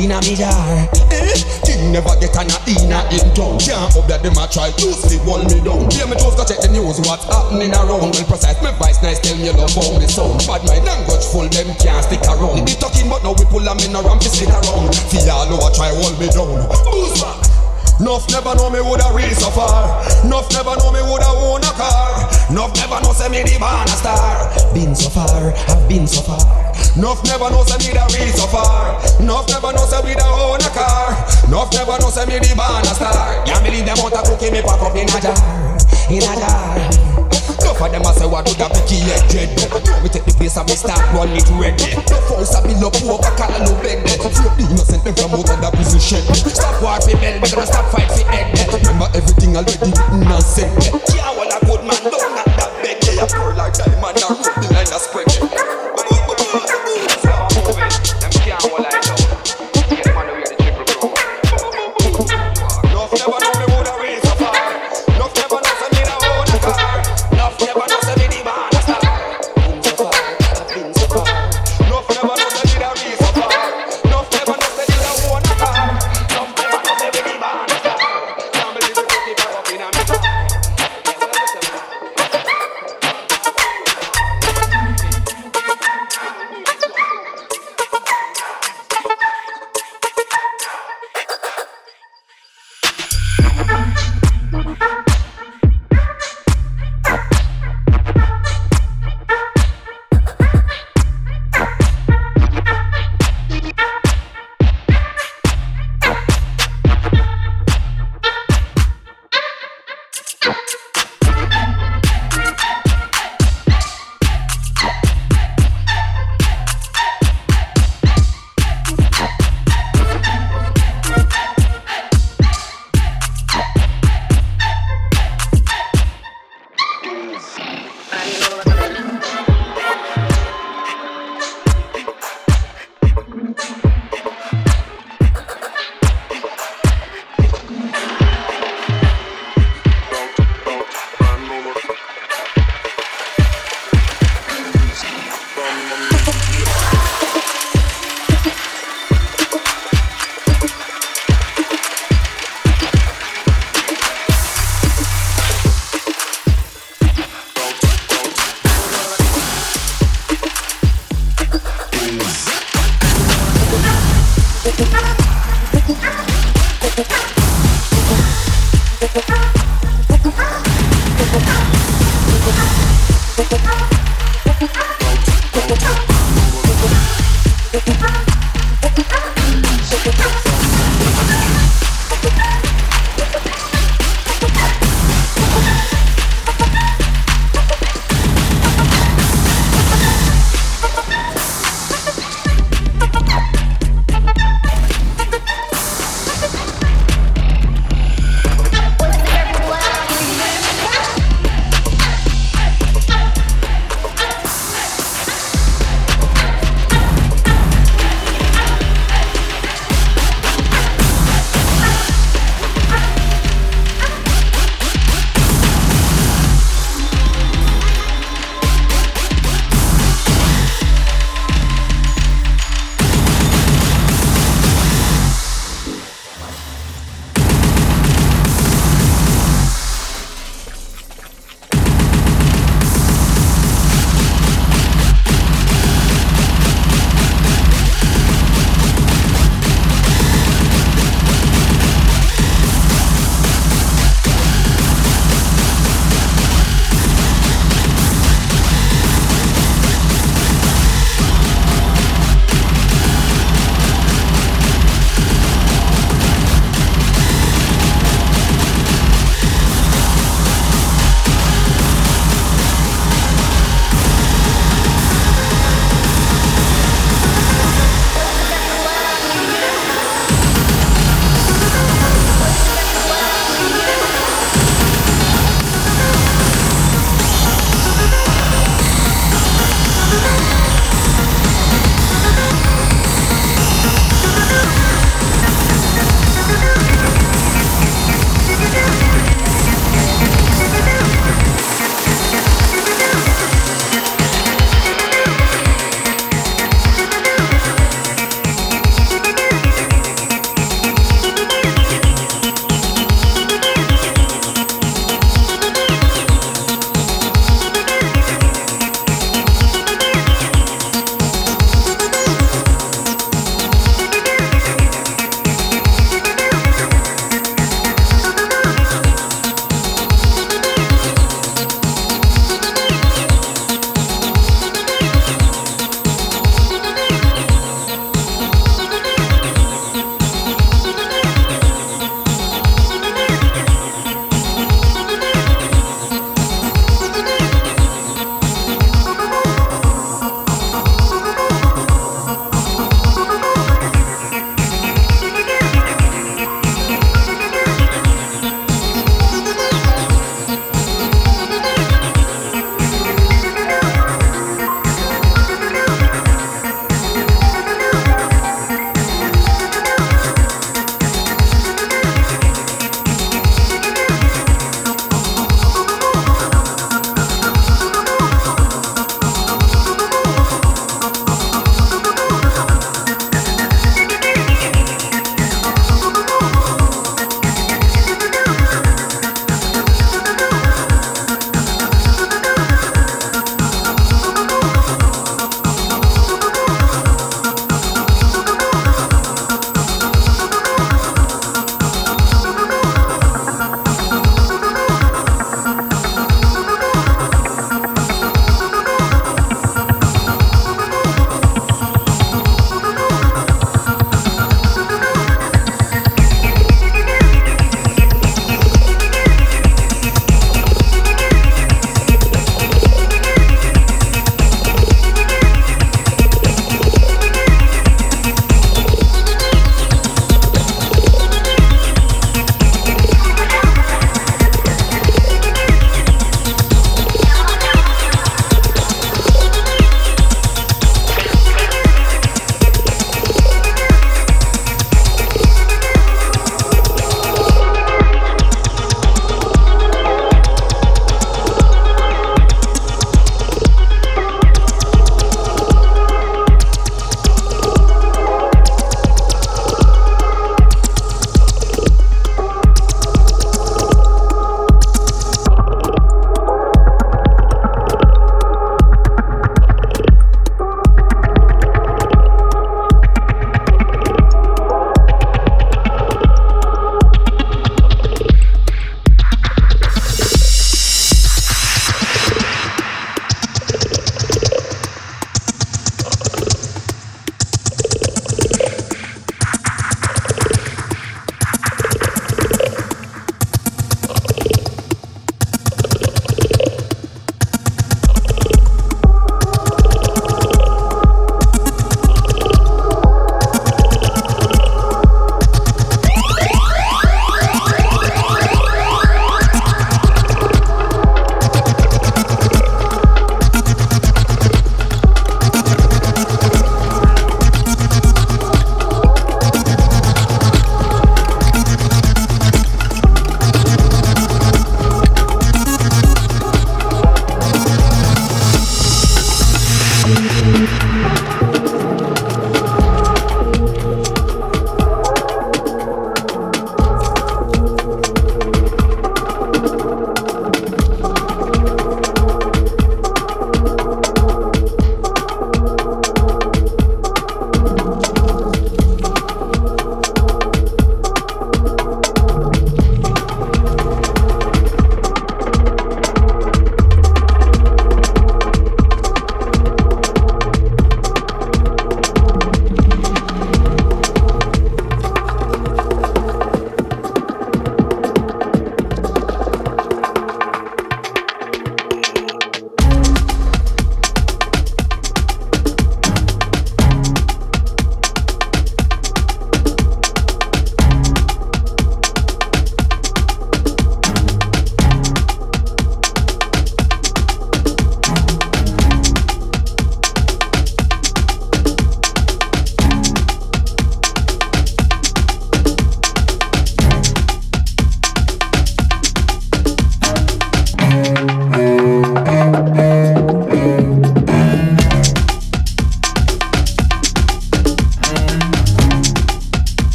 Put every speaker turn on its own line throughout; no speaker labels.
in a me jar. Eh? King never get an a in a town. Can't hope that them a try to sleep hold me down. Hear me toes go check the news what's happening around. Well precise, my voice nice, tell me love how me sound. Bad my language full, them can't stick around. They talking but now we pull them in a ramp sit around. Feel all over try hold me down. Who's back? Nuff never know me woulda reach so far. Nuff never know me woulda own a car. Nuff never know say me the born a star. Been so far, have been so far. Nuff never know say me da reach so far. Nuff never know say we da own a car. Nuff never know say me the born a star. Can't believe them out a cookie me pack up in a jar, in a jar. Enough of them a say what do that picky head dread? We take the place and we start run it ready. The force a build up over call no bed Flip the innocent them from out of the prison shed Stop war fi bell, gonna stop fight fi head Remember everything already written and said. Yeah, well a good man don't knock that bed Yeah, pour like diamond and rub the line and spread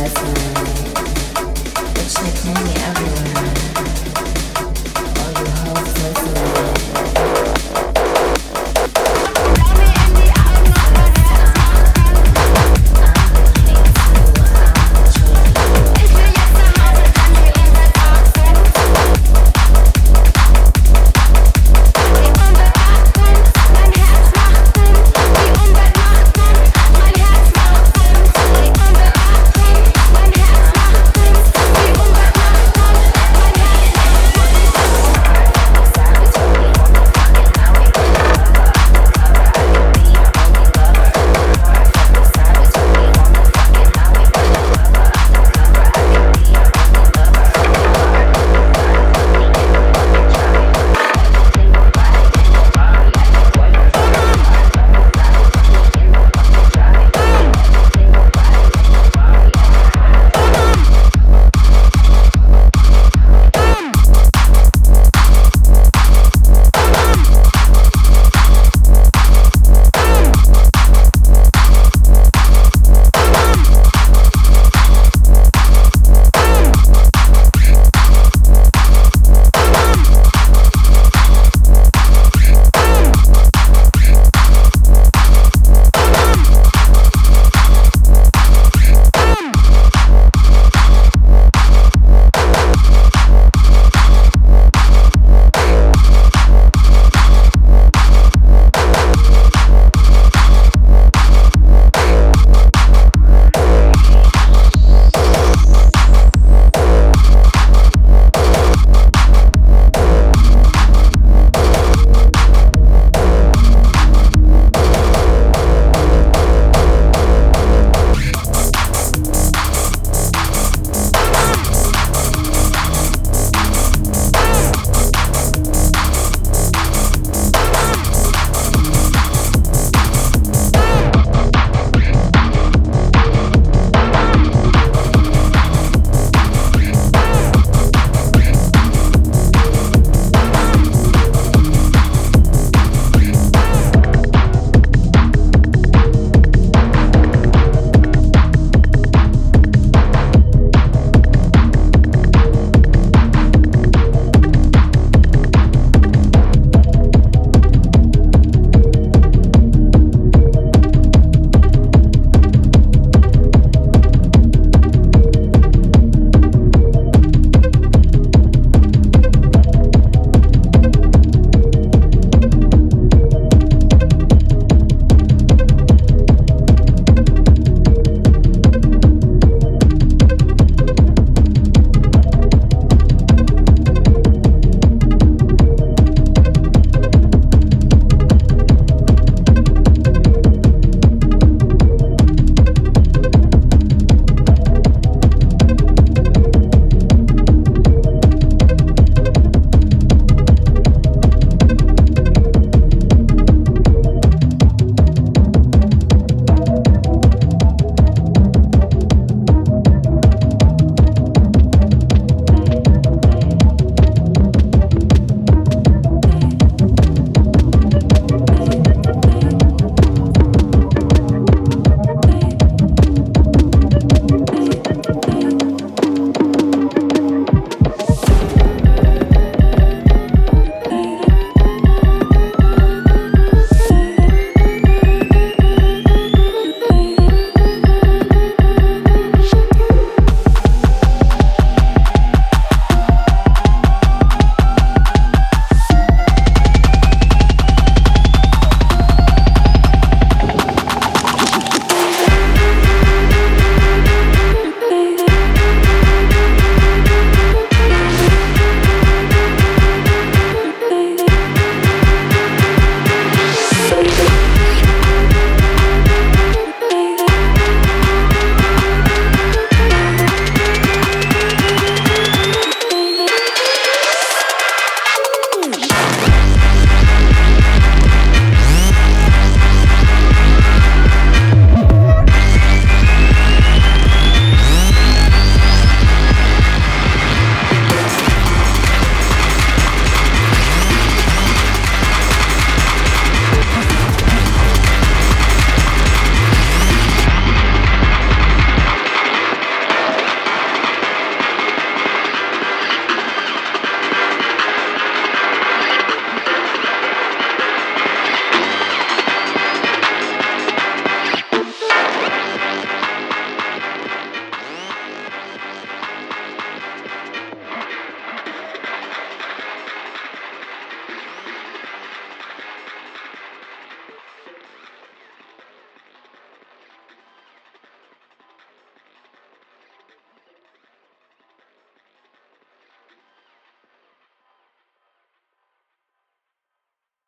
restless
mind.